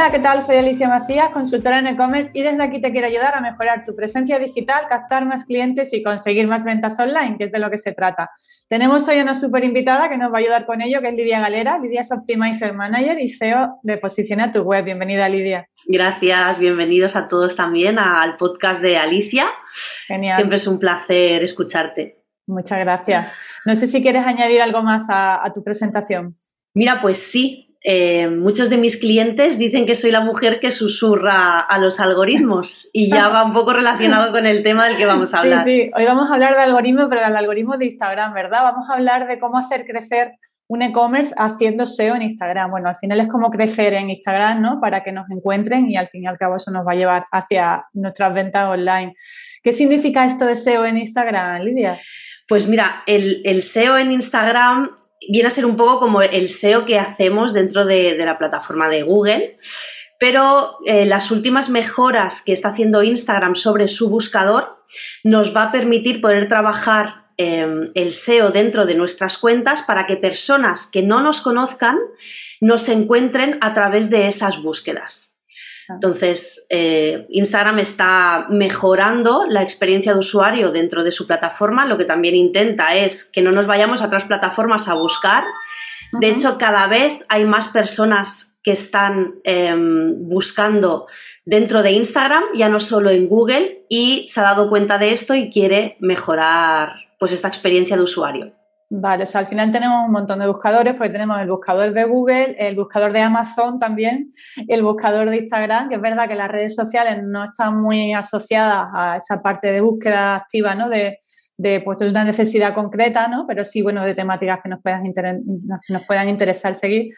Hola, ¿qué tal? Soy Alicia Macías, consultora en e-commerce y desde aquí te quiero ayudar a mejorar tu presencia digital, captar más clientes y conseguir más ventas online, que es de lo que se trata. Tenemos hoy una súper invitada que nos va a ayudar con ello, que es Lidia Galera. Lidia es Optimizer Manager y CEO de Posiciona tu Web. Bienvenida, Lidia. Gracias, bienvenidos a todos también al podcast de Alicia. Genial. Siempre es un placer escucharte. Muchas gracias. No sé si quieres añadir algo más a, a tu presentación. Mira, pues sí, eh, muchos de mis clientes dicen que soy la mujer que susurra a los algoritmos y ya va un poco relacionado con el tema del que vamos a hablar. Sí, sí, hoy vamos a hablar de algoritmo, pero del algoritmo de Instagram, ¿verdad? Vamos a hablar de cómo hacer crecer un e-commerce haciendo SEO en Instagram. Bueno, al final es como crecer en Instagram, ¿no? Para que nos encuentren y al fin y al cabo eso nos va a llevar hacia nuestras ventas online. ¿Qué significa esto de SEO en Instagram, Lidia? Pues mira, el, el SEO en Instagram viene a ser un poco como el SEO que hacemos dentro de, la plataforma de Google, pero eh, las últimas mejoras que está haciendo Instagram sobre su buscador nos va a permitir poder trabajar em, el SEO dentro de nuestras cuentas para que personas que no nos conozcan nos encuentren a través de esas búsquedas. Entonces, eh, Instagram está mejorando la experiencia de usuario dentro de su plataforma. Lo que también intenta es que no nos vayamos a otras plataformas a buscar. De hecho, cada vez hay más personas que están em, buscando dentro de Instagram, ya no solo en Google, y se ha dado cuenta de esto y quiere mejorar pues, esta experiencia de usuario. Vale, o sea, al final tenemos un montón de buscadores, porque tenemos el buscador de Google, el buscador de Amazon también, el buscador de Instagram, que es verdad que las redes sociales no están muy asociadas a esa parte de búsqueda activa, ¿no? De, de, pues, una necesidad concreta, ¿no? Pero sí, bueno, de temáticas que nos puedan, nos puedan interesar seguir.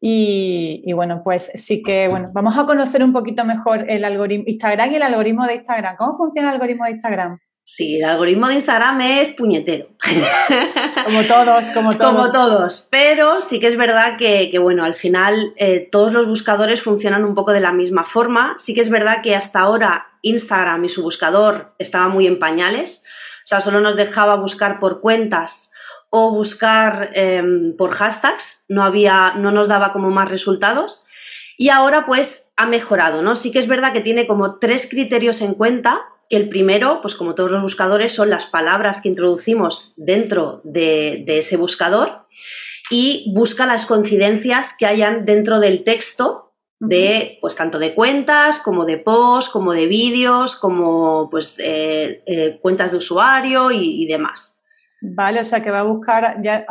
Y, y, bueno, pues sí que, bueno, vamos a conocer un poquito mejor el algoritmo Instagram y el algoritmo de Instagram. ¿Cómo funciona el algoritmo de Instagram? Sí, el algoritmo de Instagram es puñetero. Como todos, como todos. Como todos. Pero sí que es verdad que, bueno, al final eh, todos los buscadores funcionan un poco de la misma forma. Sí que es verdad que hasta ahora Instagram y su buscador estaba muy en pañales. O sea, solo nos dejaba buscar por cuentas o buscar em, por hashtags. No había, no nos daba como más resultados. Y ahora pues ha mejorado, ¿no? Sí que es verdad que tiene como tres criterios en cuenta el primero, pues como todos los buscadores, son las palabras que introducimos dentro de, ese buscador y busca las coincidencias que hayan dentro del texto de, pues tanto de cuentas, como de posts, como de vídeos, como pues eh, eh, cuentas de usuario y, y, demás. Vale, o sea que va a buscar, ya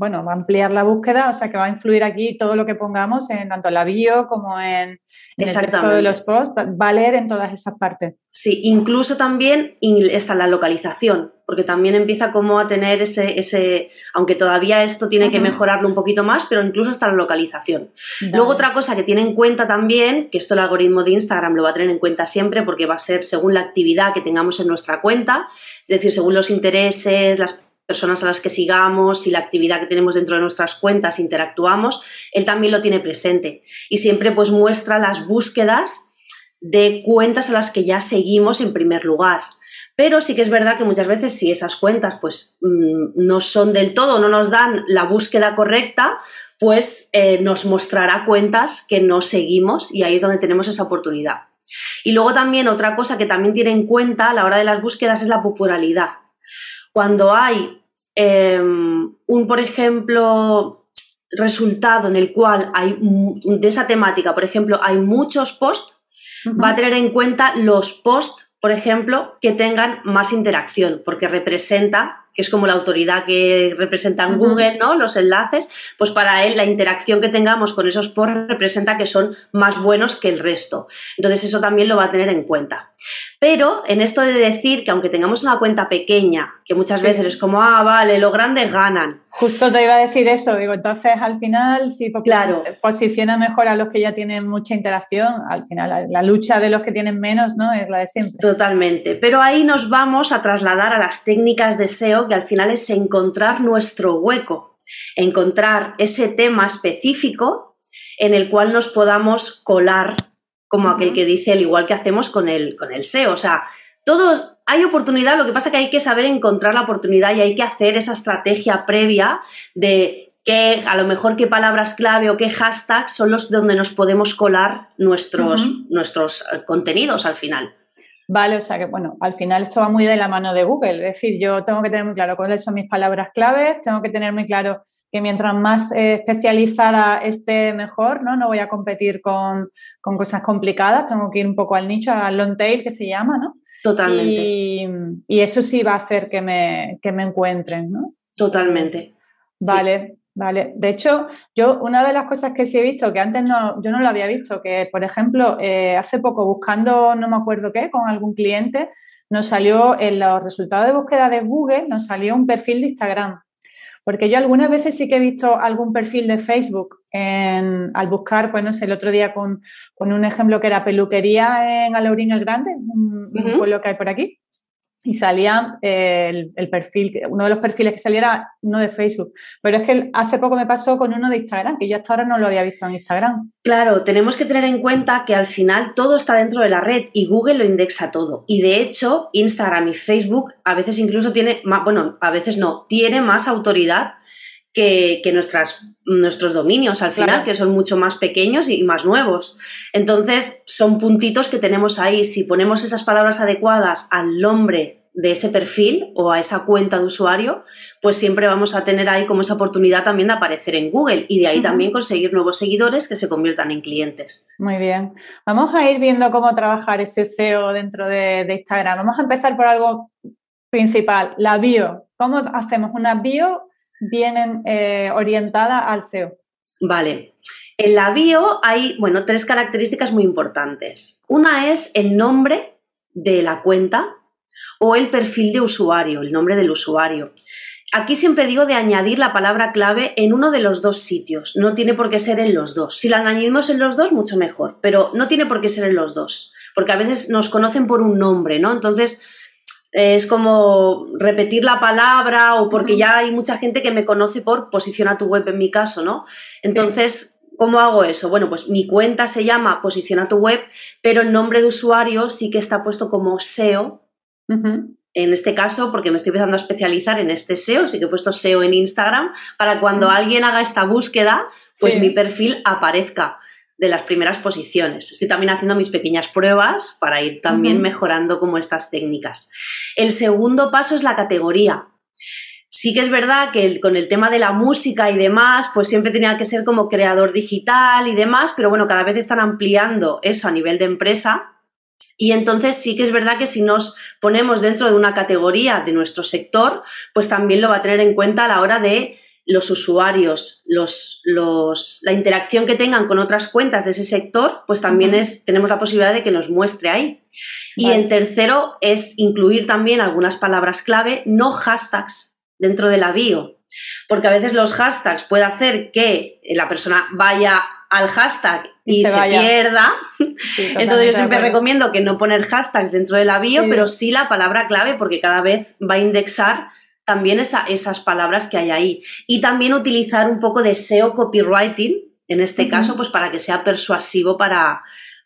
bueno, va a ampliar la búsqueda, o sea que va a influir aquí todo lo que pongamos en tanto la bio como en, el texto de los posts, va a leer en todas esas partes. Sí, incluso también está la localización, porque también empieza como a tener ese, ese aunque todavía esto tiene que mejorarlo un poquito más, pero incluso hasta la localización. Luego otra cosa que tiene en cuenta también, que esto el algoritmo de Instagram lo va a tener en cuenta siempre porque va a ser según la actividad que tengamos en nuestra cuenta, es decir, según los intereses, las personas a las que sigamos y la actividad que tenemos dentro de nuestras cuentas, interactuamos, él también lo tiene presente. Y siempre pues muestra las búsquedas de cuentas a las que ya seguimos en primer lugar. Pero sí que es verdad que muchas veces si esas cuentas pues mm, no son del todo, no nos dan la búsqueda correcta, pues eh, nos mostrará cuentas que no seguimos y ahí es donde tenemos esa oportunidad. Y luego también otra cosa que también tiene en cuenta a la hora de las búsquedas es la popularidad. Cuando hay Em, un, por ejemplo, resultado en el cual hay de esa temática, por ejemplo, hay muchos posts, va a tener en cuenta los posts, por ejemplo, que tengan más interacción, porque representa que es como la autoridad que representa en Google, ¿no? Los enlaces, pues para él la interacción que tengamos con esos posts representa que son más buenos que el resto. Entonces eso también lo va a tener en cuenta. Pero en esto de decir que aunque tengamos una cuenta pequeña, que muchas veces es como, ah, vale, los grandes ganan. Justo te iba a decir eso, digo, entonces al final, si claro. posiciona mejor a los que ya tienen mucha interacción, al final la, lucha de los que tienen menos, ¿no? Es la de siempre. Totalmente. Pero ahí nos vamos a trasladar a las técnicas de SEO, que al final es encontrar nuestro hueco, encontrar ese tema específico en el cual nos podamos colar como aquel que dice, al igual que hacemos con el, con el SEO. O sea, todos, hay oportunidad, lo que pasa es que hay que saber encontrar la oportunidad y hay que hacer esa estrategia previa de que a lo mejor qué palabras clave o qué hashtags son los donde nos podemos colar nuestros, nuestros eh, contenidos al final. Vale, o sea que bueno, al final esto va muy de la mano de Google, es decir, yo tengo que tener muy claro cuáles son mis palabras claves, tengo que tener muy claro que mientras más eh, especializada esté mejor, ¿no? No voy a competir con, cosas complicadas, tengo que ir un poco al nicho, al long tail que se llama, ¿no? Totalmente. Y, eso sí va a hacer que me, que me encuentren, ¿no? Totalmente. Vale. Vale, de hecho, yo una de las cosas que sí he visto, que antes no, yo no lo había visto, que por ejemplo, eh, hace poco buscando, no me acuerdo qué, con algún cliente, nos salió en los resultados de búsqueda de Google, nos salió un perfil de Instagram. Porque yo algunas veces sí que he visto algún perfil de Facebook al buscar, pues no sé, el otro día con, un ejemplo que era peluquería en Alaurín el Grande, un, un pueblo que hay por aquí y salía el, perfil, uno de los perfiles que saliera uno de Facebook. Pero es que hace poco me pasó con uno de Instagram, que yo hasta ahora no lo había visto en Instagram. Claro, tenemos que tener en cuenta que al final todo está dentro de la red y Google lo indexa todo. Y de hecho, Instagram y Facebook a veces incluso tiene, más, bueno, a veces no, tiene más autoridad que, nuestras, nuestros dominios al final, que son mucho más pequeños y más nuevos. Entonces, son puntitos que tenemos ahí. Si ponemos esas palabras adecuadas al nombre de ese perfil o a esa cuenta de usuario, pues siempre vamos a tener ahí como esa oportunidad también de aparecer en Google y de ahí también conseguir nuevos seguidores que se conviertan en clientes. Muy bien. Vamos a ir viendo cómo trabajar ese SEO dentro de, de Instagram. Vamos a empezar por algo principal, la bio. ¿Cómo hacemos una bio vienen eh, orientada al SEO? Vale. En la bio hay, bueno, tres características muy importantes. Una es el nombre de la cuenta o el perfil de usuario, el nombre del usuario. Aquí siempre digo de añadir la palabra clave en uno de los dos sitios. No tiene por qué ser en los dos. Si la añadimos en los dos, mucho mejor, pero no tiene por qué ser en los dos, porque a veces nos conocen por un nombre, ¿no? Entonces, es como repetir la palabra o porque ya hay mucha gente que me conoce por posiciona tu web en mi caso, ¿no? Entonces, ¿cómo hago eso? Bueno, pues mi cuenta se llama posiciona tu web, pero el nombre de usuario sí que está puesto como SEO. En este caso, porque me estoy empezando a especializar en este SEO, sí que he puesto SEO en Instagram, para cuando alguien haga esta búsqueda, pues mi perfil aparezca de las primeras posiciones. Estoy también haciendo mis pequeñas pruebas para ir también mejorando como estas técnicas. El segundo paso es la categoría. Sí que es verdad que con el tema de la música y demás, pues siempre tenía que ser como creador digital y demás, pero bueno, cada vez están ampliando eso a nivel de empresa. Y entonces sí que es verdad que si nos ponemos dentro de una categoría de nuestro sector, pues también lo va a tener en cuenta a la hora de los usuarios, los, la interacción que tengan con otras cuentas de ese sector, pues también es, tenemos la posibilidad de que nos muestre ahí. Y el tercero es incluir también algunas palabras clave, no hashtags dentro de la bio, porque a veces los hashtags puede hacer que la persona vaya al hashtag y, se, pierda. Entonces yo siempre recomiendo que no poner hashtags dentro de la bio, pero sí la palabra clave porque cada vez va a indexar también esas palabras que hay ahí. Y también utilizar un poco de SEO copywriting, en este caso, pues para que sea persuasivo para,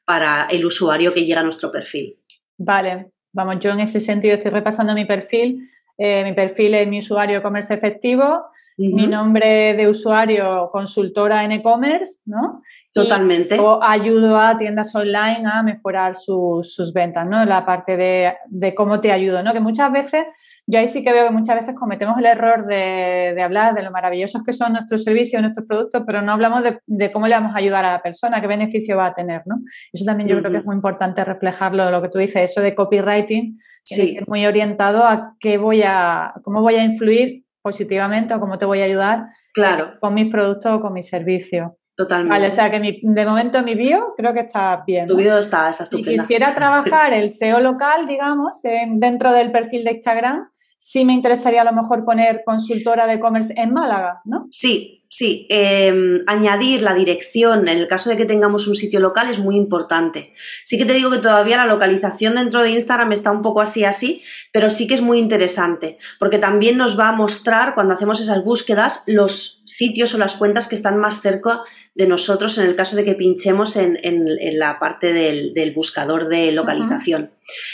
para el usuario que llega a nuestro perfil. Vale, vamos, yo en ese sentido estoy repasando mi perfil. Eh, mi perfil es mi usuario comercio efectivo, mi nombre de usuario consultora en e-commerce, ¿no? Totalmente. o ayudo a tiendas online a mejorar sus, ventas, ¿no? La parte de, de, cómo te ayudo, ¿no? Que muchas veces yo ahí sí que veo que muchas veces cometemos el error de, hablar de lo maravillosos que son nuestros servicios, nuestros productos, pero no hablamos de, cómo le vamos a ayudar a la persona, qué beneficio va a tener, ¿no? Eso también yo creo que es muy importante reflejarlo, lo que tú dices, eso de copywriting, sí. muy orientado a qué voy a, cómo voy a influir positivamente o cómo te voy a ayudar claro. con mis productos o con mis servicios. Totalmente. Vale, o sea que de momento mi bio creo que está bien. Tu bio está, está estupenda. Si quisiera trabajar el SEO local, digamos, dentro del perfil de Instagram, sí me interesaría a lo mejor poner consultora de e-commerce en Málaga, ¿no? Sí, sí. Em, añadir la dirección en el caso de que tengamos un sitio local es muy importante. Sí que te digo que todavía la localización dentro de Instagram está un poco así así, pero sí que es muy interesante porque también nos va a mostrar cuando hacemos esas búsquedas los sitios o las cuentas que están más cerca de nosotros en el caso de que pinchemos en, la parte del, buscador de localización.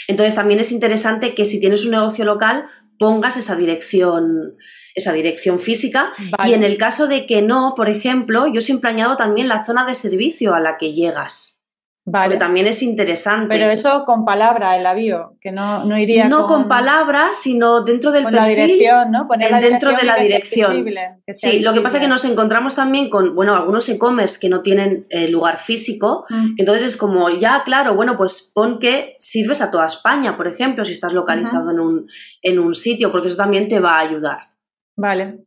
Entonces también es interesante que si tienes un negocio local pongas esa dirección esa dirección física. Y en el caso de que no, por ejemplo, yo siempre añado también la zona de servicio a la que llegas. Vale. también es interesante. Pero eso con palabras en la bio, que no, no iría No con, palabras, sino dentro del con la dirección, ¿no? Poner dentro de la dirección. sí, lo que pasa es que nos encontramos también con, bueno, algunos e-commerce que no tienen eh, lugar físico, mm. entonces es como, ya, claro, bueno, pues pon que sirves a toda España, por ejemplo, si estás localizado en, un, en un sitio, porque eso también te va a ayudar. Vale,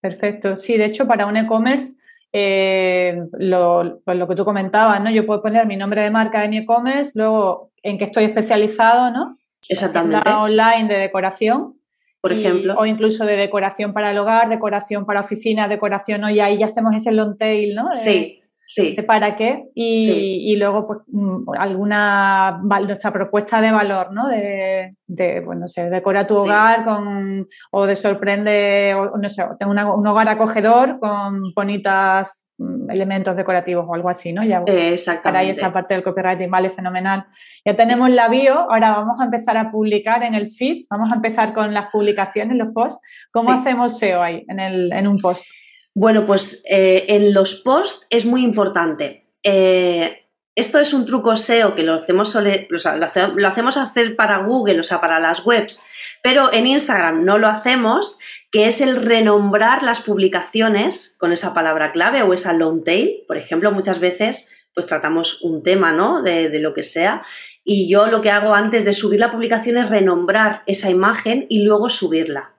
perfecto. Sí, de hecho, para un e-commerce eh, lo, pues lo que tú comentabas, ¿no? Yo puedo poner mi nombre de marca en e-commerce, luego en qué estoy especializado, ¿no? Exactamente. online de decoración. Por ejemplo. O incluso de decoración para el hogar, decoración para oficina, decoración, Y ahí ya hacemos ese long tail, ¿no? sí. Sí. para qué y, luego pues, mm, alguna nuestra propuesta de valor, ¿no? De, de bueno, se decora tu hogar con o de sorprende, o, no sé, tengo un hogar acogedor con bonitas mm, elementos decorativos o algo así, ¿no? Ya Exactamente. para ahí esa parte del copywriting, vale, fenomenal. Ya tenemos la bio, ahora vamos a empezar a publicar en el feed, vamos a empezar con las publicaciones, los posts. ¿Cómo hacemos SEO ahí en, el, en un post? Bueno, pues eh, en los posts es muy importante. Eh, esto es un truco SEO que lo hacemos, lo, hacemos hacer para Google, o sea, para las webs, pero en Instagram no lo hacemos, que es el renombrar las publicaciones con esa palabra clave o esa long tail. Por ejemplo, muchas veces pues tratamos un tema, ¿no? De, de, lo que sea. Y yo lo que hago antes de subir la publicación es renombrar esa imagen y luego subirla.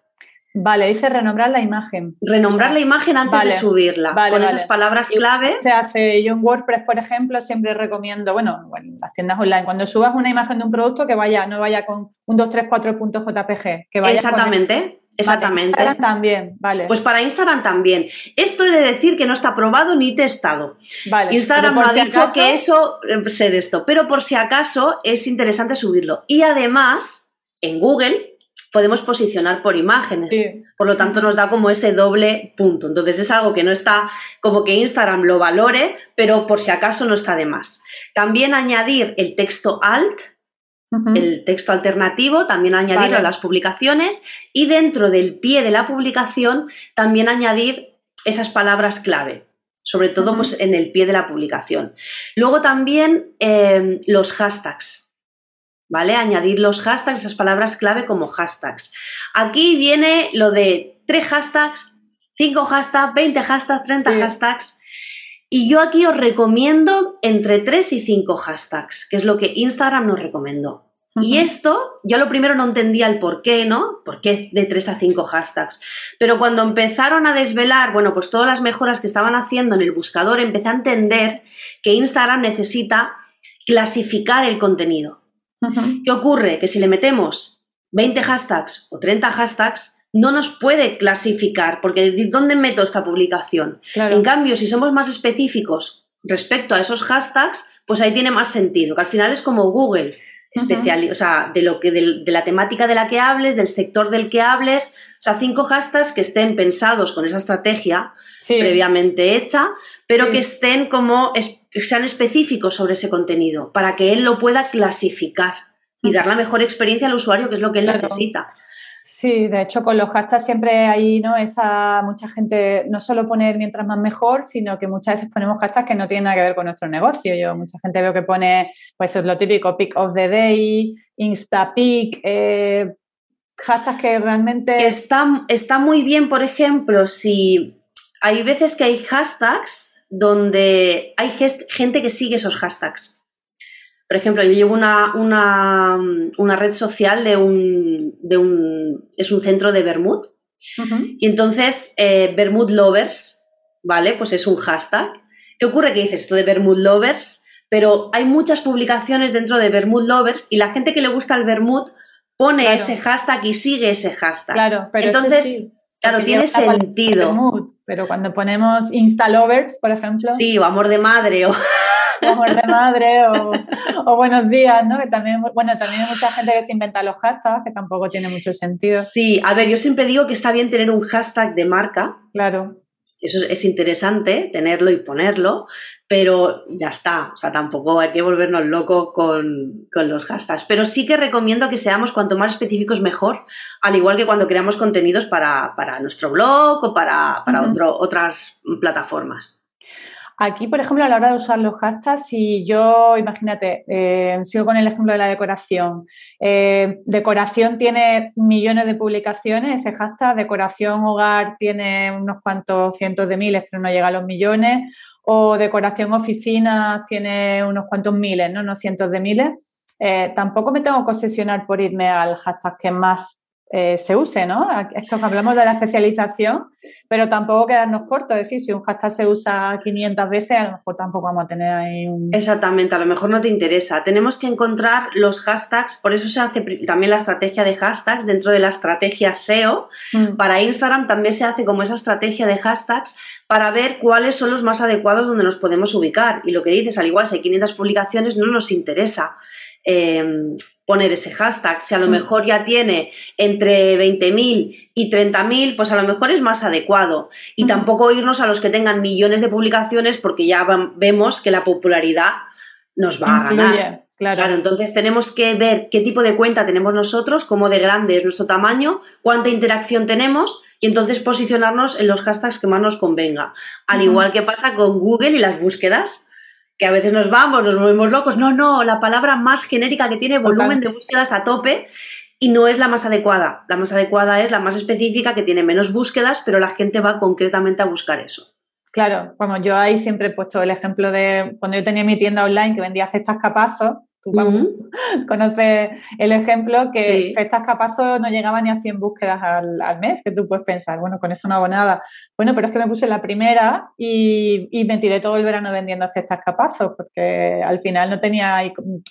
Vale, dice renombrar la imagen. Renombrar la imagen antes de subirla, con esas palabras clave. Se hace, yo en WordPress, por ejemplo, siempre recomiendo, bueno, en las tiendas online, cuando subas una imagen de un producto, que vaya, no vaya con un 234.jpg, que vaya Exactamente. Exactamente. Instagram también, vale. Pues para Instagram también. Esto he de decir que no está probado ni testado. Vale. Instagram no ha dicho que eso eh, sé de esto, pero por si acaso es interesante subirlo. Y además, en Google podemos posicionar por imágenes. Por lo tanto, nos da como ese doble punto. Entonces, es algo que no está como que Instagram lo valore, pero por si acaso no está de más. También añadir el texto alt, el texto alternativo, también añadirlo a las publicaciones y dentro del pie de la publicación también añadir esas palabras clave sobre todo pues, en el pie de la publicación. Luego también eh, los hashtags. ¿Vale? Añadir los hashtags, esas palabras clave como hashtags. Aquí viene lo de tres hashtags, cinco hashtags, 20 hashtags, 30 hashtags. Y yo aquí os recomiendo entre 3 y 5 hashtags, que es lo que Instagram nos recomendó. Y esto, yo lo primero no entendía el por qué, ¿no? ¿Por qué de 3 a 5 hashtags? Pero cuando empezaron a desvelar, bueno, pues todas las mejoras que estaban haciendo en el buscador, empecé a entender que Instagram necesita clasificar el contenido. ¿Qué ocurre? Que si le metemos 20 hashtags o 30 hashtags, no nos puede clasificar, porque ¿dónde meto esta publicación? En cambio, si somos más específicos respecto a esos hashtags, pues ahí tiene más sentido, que al final es como Google, especial, o sea, de, lo que, de, la temática de la que hables, del sector del que hables, o sea, cinco hashtags que estén pensados con esa estrategia previamente hecha, pero que estén como, sean específicos sobre ese contenido, para que él lo pueda clasificar y dar la mejor experiencia al usuario, que es lo que él necesita. Sí, de hecho con los hashtags siempre hay ¿no? esa mucha gente no solo poner mientras más mejor, sino que muchas veces ponemos hashtags que no tienen nada que ver con nuestro negocio. Yo mucha gente veo que pone pues es lo típico pick of the day, insta pick, eh, hashtags que realmente está, está muy bien, por ejemplo, si hay veces que hay hashtags donde hay gente que sigue esos hashtags. Por ejemplo, yo llevo una, una, red social de un, de un, es un centro de Bermud. Y entonces, eh, Bermud Lovers, ¿vale? Pues es un hashtag. ¿Qué ocurre? Que dices esto de Bermud Lovers, pero hay muchas publicaciones dentro de Bermud Lovers y la gente que le gusta el Bermud pone ese hashtag y sigue ese hashtag. Claro, pero entonces, claro, tiene sentido. Pero cuando ponemos Insta Lovers, por ejemplo. Sí, o amor de madre o amor de madre o, buenos días, ¿no? Que también, bueno, también hay mucha gente que se inventa los hashtags, que tampoco tiene mucho sentido. Sí, a ver, yo siempre digo que está bien tener un hashtag de marca. Claro. Eso es, interesante tenerlo y ponerlo, pero ya está, o sea, tampoco hay que volvernos locos con, los hashtags. Pero sí que recomiendo que seamos cuanto más específicos mejor, al igual que cuando creamos contenidos para, nuestro blog o para, otras plataformas. Aquí, por ejemplo, a la hora de usar los hashtags, si yo, imagínate, eh, sigo con el ejemplo de la decoración. Eh, decoración tiene millones de publicaciones, ese hashtag, decoración hogar tiene unos cuantos cientos de miles, pero no llega a los millones, o decoración oficina tiene unos cuantos miles, no, no cientos de miles. Eh, tampoco me tengo que obsesionar por irme al hashtag que más eh, se use, ¿no? Esto hablamos de la especialización, pero tampoco quedarnos cortos, es decir, si un hashtag se usa 500 veces, a lo mejor tampoco vamos a tener ahí un... Exactamente, a lo mejor no te interesa. Tenemos que encontrar los hashtags, por eso se hace también la estrategia de hashtags dentro de la estrategia SEO. Mm. Para Instagram también se hace como esa estrategia de hashtags para ver cuáles son los más adecuados donde nos podemos ubicar. Y lo que dices, al igual, si hay 500 publicaciones, no nos interesa. Eh, poner ese hashtag. Si a lo mm. mejor ya tiene entre 20.000 y 30.000, pues a lo mejor es más adecuado. Y tampoco irnos a los que tengan millones de publicaciones porque ya vemos que la popularidad nos va a ganar. Claro. entonces tenemos que ver qué tipo de cuenta tenemos nosotros, cómo de grande es nuestro tamaño, cuánta interacción tenemos y entonces posicionarnos en los hashtags que más nos convenga. Al igual que pasa con Google y las búsquedas que a veces nos vamos, nos volvemos locos. No, no, la palabra más genérica que tiene volumen de búsquedas a tope y no es la más adecuada. La más adecuada es la más específica que tiene menos búsquedas, pero la gente va concretamente a buscar eso. Claro, bueno, yo ahí siempre he puesto el ejemplo de cuando yo tenía mi tienda online que vendía cestas capazos, Tú conoces el ejemplo que estas capazos no llegaban ni a 100 búsquedas al, mes, que tú puedes pensar, bueno, con eso no hago nada. Bueno, pero es que me puse la primera y, me tiré todo el verano vendiendo cestas capazos, porque al final no tenía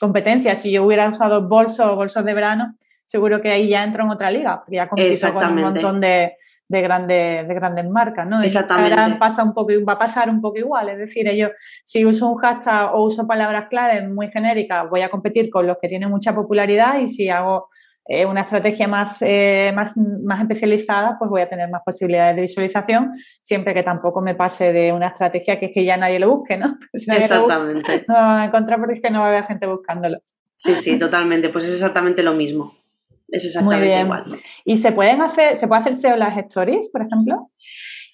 competencia. Si yo hubiera usado bolsos o bolsos de verano, seguro que ahí ya entro en otra liga, porque ya compito con un montón de, de, grandes, de grandes marcas, ¿no? Exactamente. pasa un poco, va a pasar un poco igual, es decir, ellos, si uso un hashtag o uso palabras claves muy genéricas, voy a competir con los que tienen mucha popularidad y si hago eh, una estrategia más, eh, más, más especializada, pues voy a tener más posibilidades de visualización, siempre que tampoco me pase de una estrategia que es que ya nadie lo busque, ¿no? exactamente. no va a encontrar porque es que no va a haber gente buscándolo. Sí, sí, totalmente. Pues es exactamente lo mismo. Es exactamente igual. ¿Y se pueden hacer, se puede hacer SEO en las stories, por ejemplo?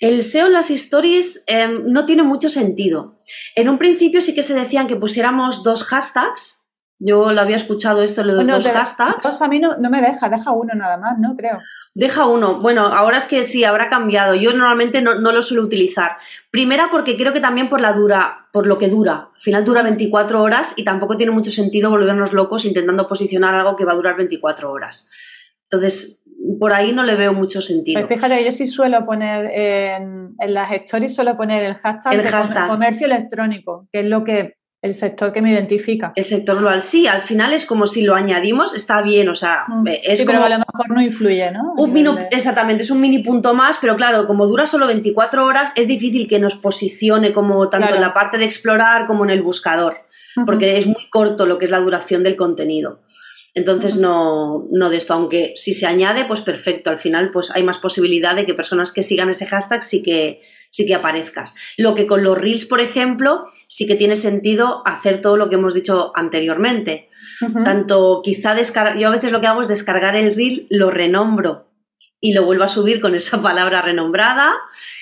El SEO en las stories em, no tiene mucho sentido. En un principio sí que se decían que pusiéramos dos hashtags. Yo lo había escuchado esto, lo de los dos hashtags. a mí no, me deja, deja uno nada más, ¿no? Creo. Deja uno. Bueno, ahora es que sí, habrá cambiado. Yo normalmente no, lo suelo utilizar. Primera porque creo que también por la dura, por lo que dura. Al final dura 24 horas y tampoco tiene mucho sentido volvernos locos intentando posicionar algo que va a durar 24 horas. Entonces, por ahí no le veo mucho sentido. Pues fíjate, yo sí suelo poner en, las stories, suelo poner el hashtag, el hashtag. comercio electrónico, que es lo que el sector que me identifica. El sector global, sí, al final es como si lo añadimos, está bien, o sea, mm. es sí, como... pero a lo mejor no influye, ¿no? Un Exactamente, es un mini punto más, pero claro, como dura solo 24 horas, es difícil que nos posicione como tanto en la parte de explorar como en el buscador, porque es muy corto lo que es la duración del contenido. Entonces no, no de esto, aunque si se añade, pues perfecto, al final pues hay más posibilidad de que personas que sigan ese hashtag sí que, sí que aparezcas. Lo que con los reels, por ejemplo, sí que tiene sentido hacer todo lo que hemos dicho anteriormente. Tanto quizá descargar, yo a veces lo que hago es descargar el reel, lo renombro y lo vuelvo a subir con esa palabra renombrada.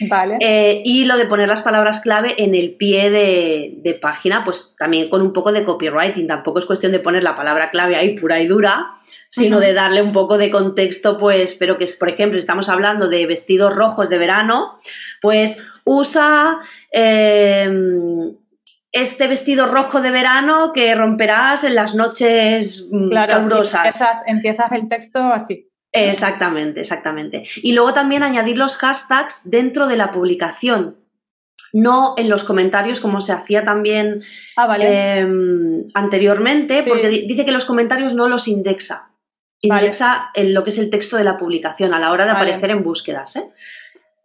Vale. Eh, y lo de poner las palabras clave en el pie de, página, pues también con un poco de copywriting. Tampoco es cuestión de poner la palabra clave ahí pura y dura, sino de darle un poco de contexto, pues, pero que, por ejemplo, si estamos hablando de vestidos rojos de verano, pues usa... Em, este vestido rojo de verano que romperás en las noches mm, claro, empiezas el texto así. Exactamente, exactamente. Y luego también añadir los hashtags dentro de la publicación, no en los comentarios como se hacía también ah, em, anteriormente, porque dice que los comentarios no los indexa. Indexa en lo que es el texto de la publicación a la hora de aparecer en búsquedas. ¿eh?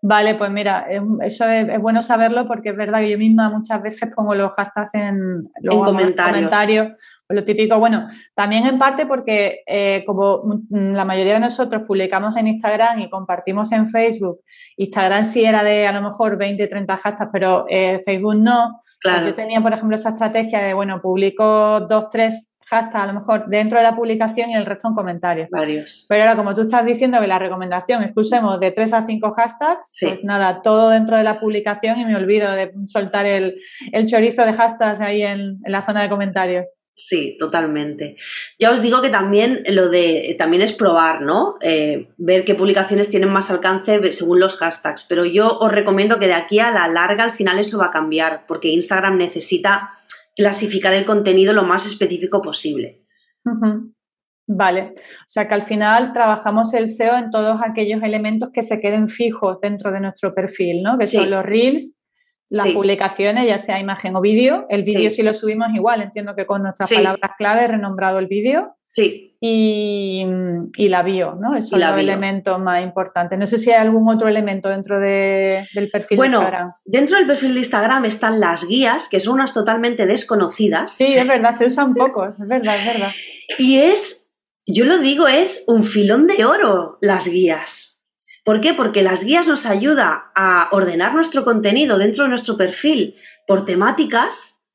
Vale, pues mira, eso es, bueno saberlo porque es verdad que yo misma muchas veces pongo los hashtags en, comentarios. Lo típico, bueno, también en parte porque eh, como la mayoría de nosotros publicamos en Instagram y compartimos en Facebook, Instagram sí era de a lo mejor 20, 30 hashtags, pero eh, Facebook no. Claro. Yo tenía, por ejemplo, esa estrategia de, bueno, publico dos, tres hashtags a lo mejor dentro de la publicación y el resto en comentarios. Varios. Pero ahora, como tú estás diciendo que la recomendación es que usemos de tres a cinco hashtags, pues nada, todo dentro de la publicación y me olvido de soltar el, chorizo de hashtags ahí en la zona de comentarios. Sí, totalmente. Ya os digo que también lo de también es probar, ¿no? Eh, ver qué publicaciones tienen más alcance según los hashtags. Pero yo os recomiendo que de aquí a la larga al final eso va a cambiar, porque Instagram necesita clasificar el contenido lo más específico posible. Vale, o sea que al final trabajamos el SEO en todos aquellos elementos que se queden fijos dentro de nuestro perfil, ¿no? Que son los reels, las publicaciones, ya sea imagen o vídeo. El vídeo si lo subimos igual, entiendo que con nuestras palabras clave renombrado el vídeo. Sí. Y, la bio, ¿no? Esos son los elementos más importantes. No sé si hay algún otro elemento dentro del perfil de Instagram. Dentro del perfil de Instagram están las guías, que son unas totalmente desconocidas. Sí, es verdad, se usan poco, es verdad, es verdad. Y es, yo lo digo, es un filón de oro las guías. ¿Por qué? Porque las guías nos ayuda a ordenar nuestro contenido dentro de nuestro perfil por temáticas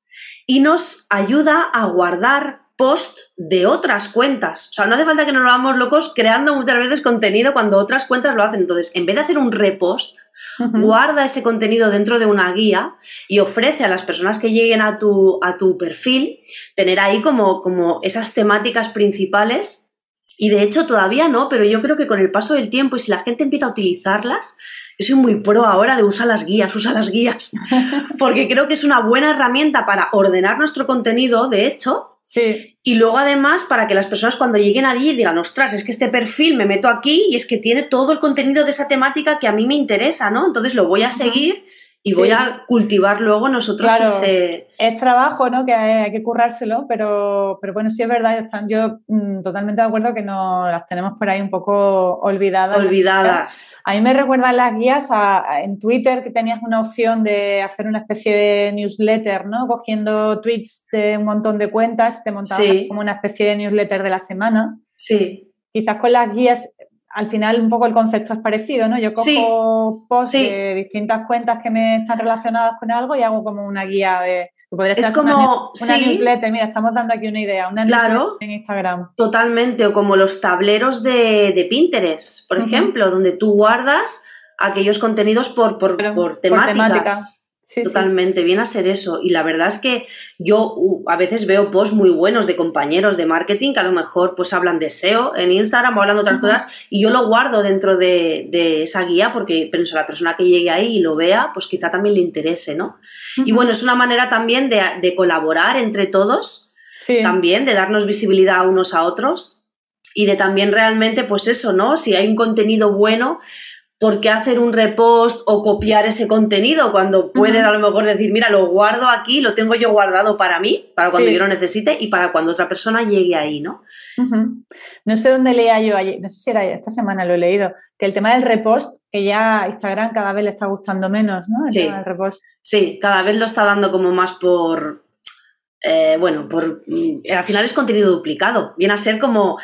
y nos ayuda a guardar post de otras cuentas. O sea, no hace falta que nos hagamos locos creando muchas veces contenido cuando otras cuentas lo hacen. Entonces, en vez de hacer un repost, guarda ese contenido dentro de una guía y ofrece a las personas que lleguen a tu, a tu perfil tener ahí como, como esas temáticas principales y de hecho todavía no, pero yo creo que con el paso del tiempo y si la gente empieza a utilizarlas, yo soy muy pro ahora de usar las guías, usa las guías, porque creo que es una buena herramienta para ordenar nuestro contenido, de hecho, Sí. Y luego además para que las personas cuando lleguen allí digan, ostras, es que este perfil me meto aquí y es que tiene todo el contenido de esa temática que a mí me interesa, ¿no? Entonces lo voy a seguir y voy a cultivar luego nosotros ese... Es trabajo, ¿no? Que hay, que currárselo, pero, pero bueno, sí es verdad, están, yo mm, totalmente de acuerdo que no las tenemos por ahí un poco olvidadas. Olvidadas. A mí me recuerdan las guías en Twitter que tenías una opción de hacer una especie de newsletter, ¿no? Cogiendo tweets de un montón de cuentas, te montabas como una especie de newsletter de la semana. Sí. Quizás con las guías al final un poco el concepto es parecido, ¿no? Yo cojo posts de distintas cuentas que me están relacionadas con algo y hago como una guía de... Podría ser es como una, newsletter, mira, estamos dando aquí una idea, una claro, en Instagram. Totalmente, o como los tableros de, Pinterest, por ejemplo, donde tú guardas aquellos contenidos por, por, por temáticas. Totalmente, viene a ser eso. Y la verdad es que yo a veces veo posts muy buenos de compañeros de marketing que a lo mejor pues hablan de SEO en Instagram o hablan de otras cosas y yo lo guardo dentro de, esa guía porque pienso la persona que llegue ahí y lo vea, pues quizá también le interese, ¿no? Y bueno, es una manera también de, colaborar entre todos, también de darnos visibilidad unos a otros y de también realmente, pues eso, ¿no? Si hay un contenido bueno, ¿por qué hacer un repost o copiar ese contenido cuando puedes a lo mejor decir, mira, lo guardo aquí, lo tengo yo guardado para mí, para cuando yo lo necesite y para cuando otra persona llegue ahí, ¿no? No sé dónde leía yo ayer, no sé si era esta semana lo he leído, que el tema del repost, que ya Instagram cada vez le está gustando menos, ¿no? sí. sí, cada vez lo está dando como más por, eh, bueno, por, mm, al final es contenido duplicado, viene a ser como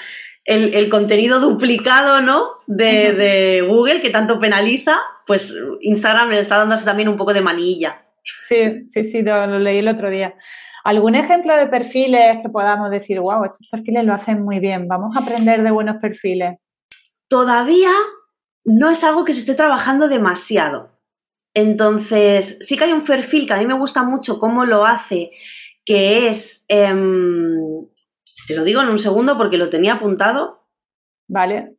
el, contenido duplicado, ¿no? De, Google que tanto penaliza, pues Instagram le está dando también un poco de manilla. Sí, sí, sí, lo, leí el otro día. ¿Algún ejemplo de perfiles que podamos decir, wow, estos perfiles lo hacen muy bien, vamos a aprender de buenos perfiles? Todavía no es algo que se esté trabajando demasiado. Entonces, sí que hay un perfil que a mí me gusta mucho cómo lo hace, que es em, te lo digo en un segundo porque lo tenía apuntado. Vale.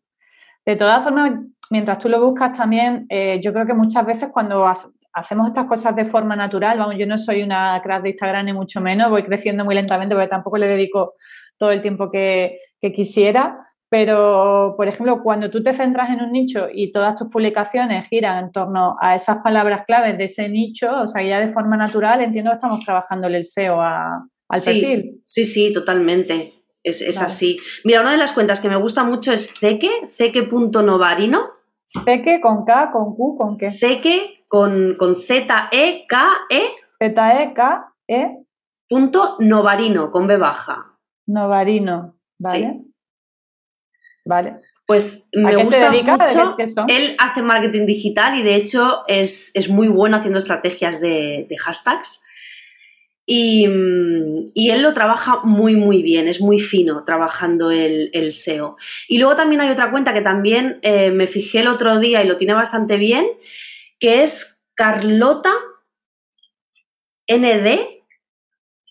De todas formas, mientras tú lo buscas también, eh, yo creo que muchas veces cuando hacemos estas cosas de forma natural, vamos, yo no soy una crack de Instagram ni mucho menos, voy creciendo muy lentamente porque tampoco le dedico todo el tiempo que, quisiera, pero, por ejemplo, cuando tú te centras en un nicho y todas tus publicaciones giran en torno a esas palabras claves de ese nicho, o sea, ya de forma natural, entiendo que estamos trabajando el SEO al perfil. Sí, sí, totalmente. Es, así. Mira, una de las cuentas que me gusta mucho es Ceque, ceque.novarino. Ceque con K, con Q, con qué? Ceque con, con Z-E-K-E. Z-E-K-E. Punto Novarino, con B baja. Novarino, ¿vale? Vale. Pues me gusta mucho. Él hace marketing digital y de hecho es, muy bueno haciendo estrategias de, hashtags. Y, él lo trabaja muy, muy bien, es muy fino trabajando el, SEO. Y luego también hay otra cuenta que también eh, me fijé el otro día y lo tiene bastante bien, que es Carlota ND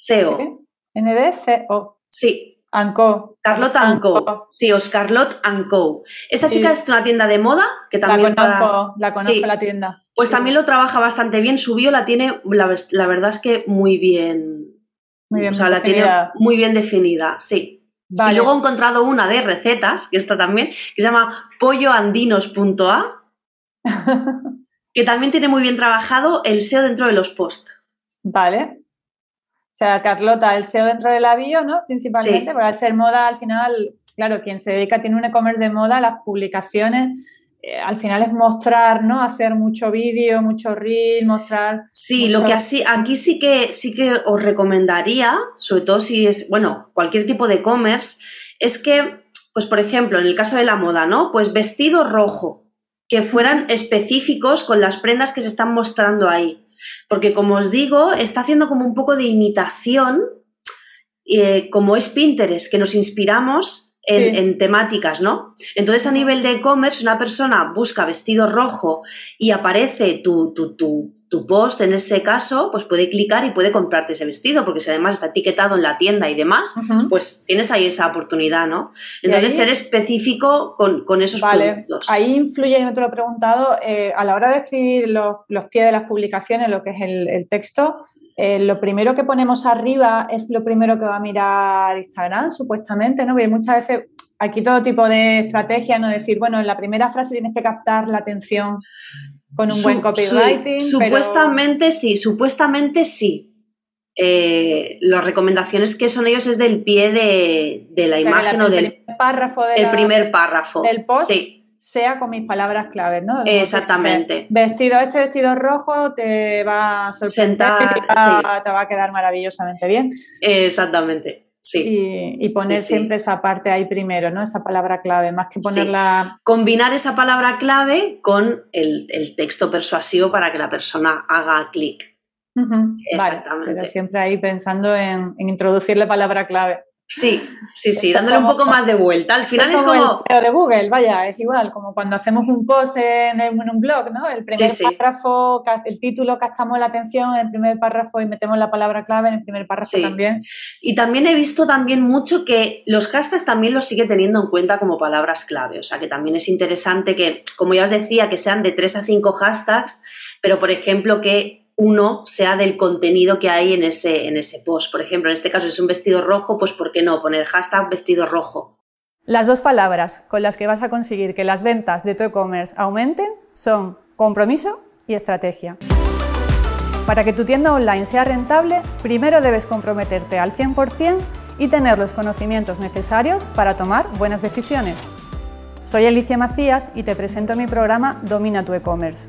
CO. ND CO. Sí, Anco. Carlota Anco. Sí, Oscarlot Anco. Esta chica es una tienda de moda que también. La conozco, la, conozco la tienda. Pues también lo trabaja bastante bien. Su bio la tiene, la, verdad es que muy bien. Muy bien o sea, la tiene muy bien definida, sí. Y luego he encontrado una de recetas, que está también, que se llama polloandinos.a, que también tiene muy bien trabajado el SEO dentro de los posts. Vale. O sea, Carlota, el SEO dentro de la bio, ¿no? Principalmente, para ser moda, al final, claro, quien se dedica, tiene un e-commerce de moda, las publicaciones, eh, al final es mostrar, ¿no? Hacer mucho vídeo, mucho reel, mostrar. Sí, lo que así, aquí sí que sí que os recomendaría, sobre todo si es, bueno, cualquier tipo de e-commerce, es que, pues por ejemplo, en el caso de la moda, ¿no? Pues vestido rojo, que fueran específicos con las prendas que se están mostrando ahí. Porque como os digo, está haciendo como un poco de imitación, eh, como es Pinterest, que nos inspiramos en, temáticas, ¿no? Entonces, a nivel de e-commerce, una persona busca vestido rojo y aparece tu, tu, tu, tu post en ese caso, pues puede clicar y puede comprarte ese vestido, porque si además está etiquetado en la tienda y demás, pues tienes ahí esa oportunidad, ¿no? Entonces, ser específico con, con esos vale. Ahí influye, no te lo he preguntado, eh, a la hora de escribir los, pies de las publicaciones, lo que es el, texto, eh, lo primero que ponemos arriba es lo primero que va a mirar Instagram, supuestamente, ¿no? Porque muchas veces aquí todo tipo de estrategia, ¿no? Decir, bueno, en la primera frase tienes que captar la atención con un buen copywriting. supuestamente sí, supuestamente sí. Eh, las recomendaciones que son ellos es del pie de, la imagen o del primer párrafo, el primer párrafo del post. Sea con mis palabras claves, ¿no? Exactamente. Vestido, este vestido rojo te va a sorprender, te, va, a quedar maravillosamente bien. Exactamente. Y, poner siempre esa parte ahí primero, ¿no? Esa palabra clave, más que ponerla. Combinar esa palabra clave con el, texto persuasivo para que la persona haga clic. Exactamente. pero siempre ahí pensando en, en introducir la palabra clave. Sí, sí, sí, dándole un poco más de vuelta. Al final es como. El de Google, vaya, es igual, como cuando hacemos un post en, un blog, ¿no? El primer párrafo, el título, captamos la atención en el primer párrafo y metemos la palabra clave en el primer párrafo también. Y también he visto también mucho que los hashtags también los sigue teniendo en cuenta como palabras clave. O sea, que también es interesante que, como ya os decía, que sean de 3 a 5 hashtags, pero por ejemplo que uno sea del contenido que hay en ese, en ese post. Por ejemplo, en este caso es un vestido rojo, pues ¿por qué no? Poner hashtag vestido rojo. Las dos palabras con las que vas a conseguir que las ventas de tu e-commerce aumenten son compromiso y estrategia. Para que tu tienda online sea rentable, primero debes comprometerte al 100% y tener los conocimientos necesarios para tomar buenas decisiones. Soy Alicia Macías y te presento mi programa Domina tu e-commerce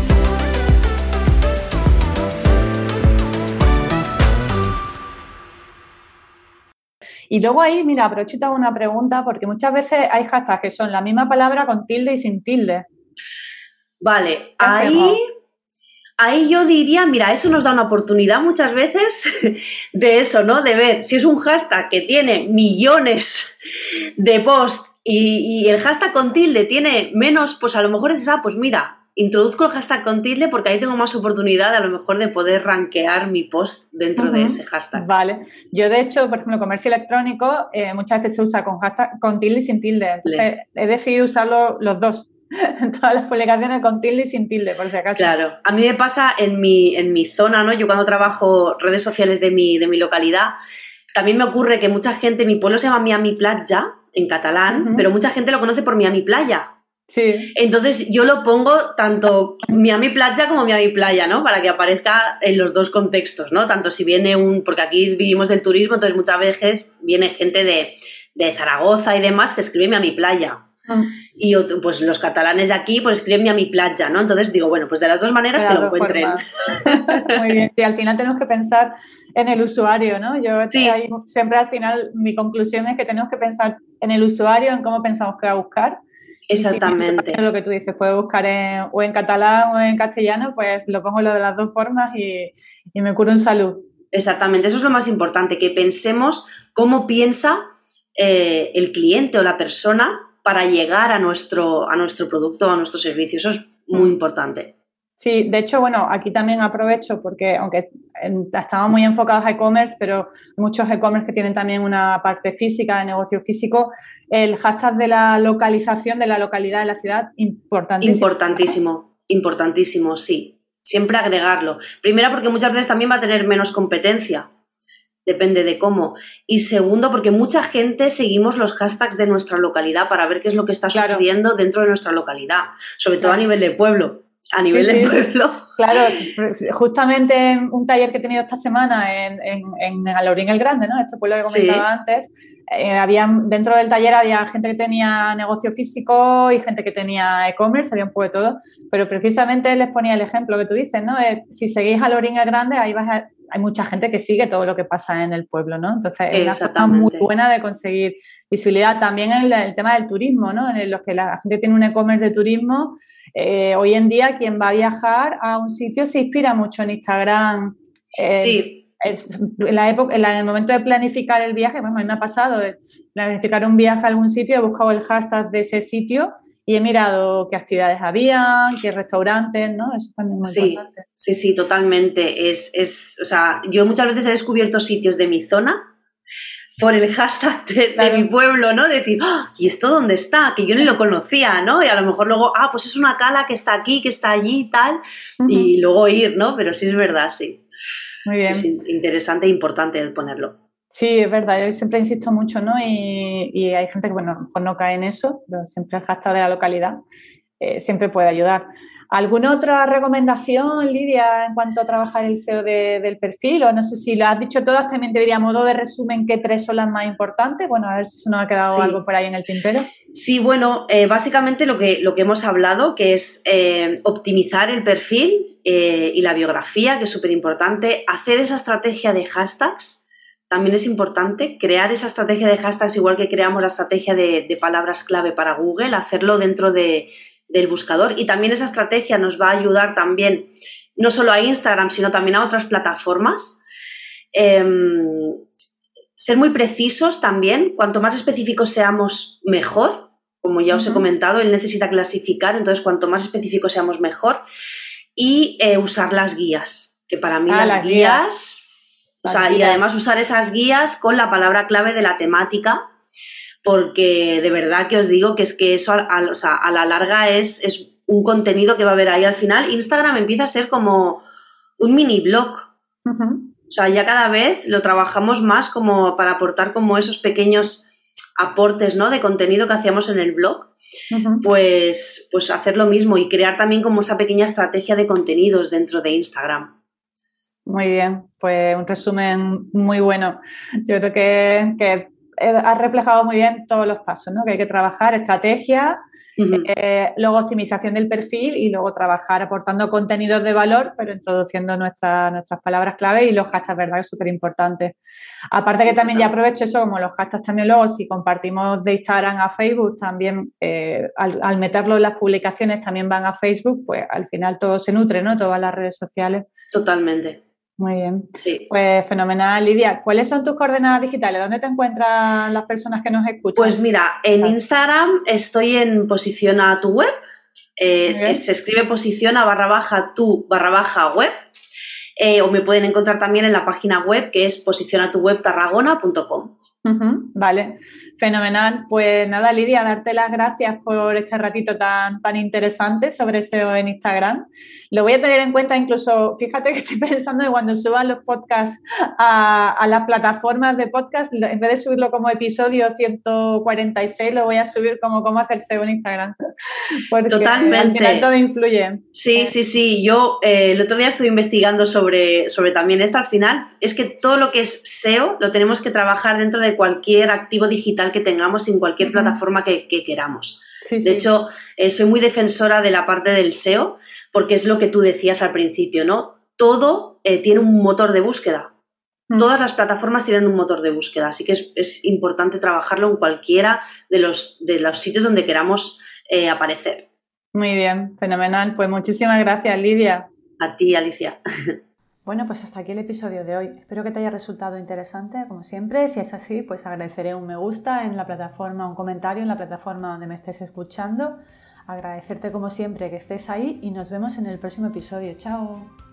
Y luego ahí, mira, aprovecho y te hago una pregunta, porque muchas veces hay hashtags que son la misma palabra con tilde y sin tilde. Vale, ahí, ahí yo diría, mira, eso nos da una oportunidad muchas veces de eso, ¿no? De ver si es un hashtag que tiene millones de posts y, y, el hashtag con tilde tiene menos, pues a lo mejor dices, ah, pues mira, introduzco el hashtag con tilde porque ahí tengo más oportunidad a lo mejor de poder rankear mi post dentro de ese hashtag. Vale. Yo, de hecho, por ejemplo, comercio electrónico eh, muchas veces se usa con hashtag con tilde y sin tilde. Entonces, he decidido usarlo los dos. en todas las publicaciones con tilde y sin tilde, por si acaso. Claro, a mí me pasa en mi, en mi zona, ¿no? Yo cuando trabajo redes sociales de mi, de mi localidad, también me ocurre que mucha gente, mi pueblo se llama Miami Playa, en catalán, pero mucha gente lo conoce por Miami Playa. Sí. Entonces yo lo pongo tanto Miami Playa como Miami Playa, ¿no? Para que aparezca en los dos contextos, ¿no? Tanto si viene un, porque aquí vivimos del turismo, entonces muchas veces viene gente de, de Zaragoza y demás que escribe Miami Playa. Mm. Y pues los catalanes de aquí pues escriben a mi playa, ¿no? Entonces digo, bueno, pues de las dos maneras que lo encuentren. Muy bien. Y al final tenemos que pensar en el usuario, ¿no? Yo siempre al final mi conclusión es que tenemos que pensar en el usuario, en cómo pensamos que va a buscar. Exactamente. lo que tú dices, puede buscar o en catalán o en castellano, pues lo pongo lo de las dos formas y, me curo en salud. Exactamente, eso es lo más importante, que pensemos cómo piensa eh, el cliente o la persona para llegar a nuestro, a nuestro producto o a nuestro servicio. Eso es muy importante. Sí, de hecho, bueno, aquí también aprovecho porque aunque estamos muy enfocados a e-commerce, pero muchos e-commerce que tienen también una parte física de negocio físico, el hashtag de la localización de la localidad de la ciudad, importantísimo. Importantísimo, importantísimo, sí. Siempre agregarlo. Primera porque muchas veces también va a tener menos competencia depende de cómo. Y segundo, porque mucha gente seguimos los hashtags de nuestra localidad para ver qué es lo que está sucediendo dentro de nuestra localidad, sobre todo a nivel de pueblo. A nivel de pueblo. Claro, justamente en un taller que he tenido esta semana en, en, en Alorín el Grande, ¿no? Este pueblo que comentaba antes, eh, había, dentro del taller había gente que tenía negocio físico y gente que tenía e-commerce, había un poco de todo, pero precisamente les ponía el ejemplo que tú dices, ¿no? Eh, si seguís Alorín el Grande, ahí vas a, hay mucha gente que sigue todo lo que pasa en el pueblo, ¿no? Entonces, es una forma muy buena de conseguir visibilidad. También en el, tema del turismo, ¿no? En los que la gente tiene un e-commerce de turismo, eh, hoy en día quien va a viajar a un sitio se inspira mucho en Instagram. Eh, sí. en, la época, en, el momento de planificar el viaje, bueno, a mí me ha pasado de planificar un viaje a algún sitio, he buscado el hashtag de ese sitio y he mirado qué actividades habían, qué restaurantes, ¿no? Eso también es muy importante. Sí, sí, totalmente. Es, es, o sea, yo muchas veces he descubierto sitios de mi zona por el hashtag de, mi pueblo, ¿no? Decir, ¡Ah! ¿y esto dónde está? Que yo ni lo conocía, ¿no? Y a lo mejor luego, ah, pues es una cala que está aquí, que está allí y tal, y luego ir, ¿no? Pero sí es verdad, sí. Muy bien. Es interesante e importante ponerlo. Sí, es verdad, yo siempre insisto mucho, ¿no? Y, hay gente que, bueno, a lo mejor no cae en eso, pero siempre el hashtag de la localidad eh, siempre puede ayudar. ¿Alguna otra recomendación, Lidia, en cuanto a trabajar el SEO del perfil? O no sé si lo has dicho todas, también te diría modo de resumen qué tres son las más importantes. Bueno, a ver si se nos ha quedado algo por ahí en el tintero. Sí, bueno, eh, básicamente lo que, lo que hemos hablado, que es eh, optimizar el perfil y la biografía, que es súper importante, hacer esa estrategia de hashtags también es importante crear esa estrategia de hashtags igual que creamos la estrategia de, palabras clave para Google, hacerlo dentro del buscador y también esa estrategia nos va a ayudar también no solo a Instagram, sino también a otras plataformas. Em, ser muy precisos también, cuanto más específicos seamos, mejor. Como ya os he comentado, él necesita clasificar, entonces cuanto más específicos seamos, mejor. Y eh, usar las guías, que para mí ah, las, guías o sea, y además usar esas guías con la palabra clave de la temática, porque de verdad que os digo que es que eso a, la larga es, es, un contenido que va a haber ahí al final. Instagram empieza a ser como un mini blog. O sea, ya cada vez lo trabajamos más como para aportar como esos pequeños aportes ¿no? de contenido que hacíamos en el blog, pues, pues hacer lo mismo y crear también como esa pequeña estrategia de contenidos dentro de Instagram. Muy bien, pues un resumen muy bueno. Yo creo que, que has reflejado muy bien todos los pasos, ¿no? Que hay que trabajar estrategia, eh, luego optimización del perfil y luego trabajar aportando contenidos de valor, pero introduciendo nuestras palabras clave y los hashtags, ¿verdad? Es súper importante. Aparte que también ya aprovecho eso, como los hashtags también luego, si compartimos de Instagram a Facebook, también eh, al, al meterlo en las publicaciones también van a Facebook, pues al final todo se nutre, ¿no? Todas las redes sociales. Totalmente. Muy bien. Sí. Pues fenomenal, Lidia. ¿Cuáles son tus coordenadas digitales? ¿Dónde te encuentran las personas que nos escuchan? Pues mira, en Instagram estoy en posición a tu web. se escribe posiciona barra baja tu barra baja web. Eh, o me pueden encontrar también en la página web que es posicionatuwebtarragona.com. vale, fenomenal. Pues nada, Lidia, darte las gracias por este ratito tan, tan interesante sobre SEO en Instagram. Lo voy a tener en cuenta incluso, fíjate que estoy pensando en cuando suban los podcasts a, las plataformas de podcast, en vez de subirlo como episodio 146, lo voy a subir como cómo hacer SEO en Instagram. Porque Totalmente. Al todo influye. Sí, sí, sí. Yo eh, el otro día estuve investigando sobre, sobre también esto. Al final, es que todo lo que es SEO lo tenemos que trabajar dentro de cualquier activo digital que tengamos en cualquier plataforma que, queramos. de hecho, eh, soy muy defensora de la parte del SEO porque es lo que tú decías al principio, ¿no? Todo eh, tiene un motor de búsqueda. Todas las plataformas tienen un motor de búsqueda, así que es, importante trabajarlo en cualquiera de los, de los sitios donde queramos eh, aparecer. Muy bien, fenomenal. Pues muchísimas gracias, Lidia. A ti, Alicia. Bueno, pues hasta aquí el episodio de hoy. Espero que te haya resultado interesante, como siempre. Si es así, pues agradeceré un me gusta en la plataforma, un comentario en la plataforma donde me estés escuchando. Agradecerte como siempre que estés ahí y nos vemos en el próximo episodio. Chao.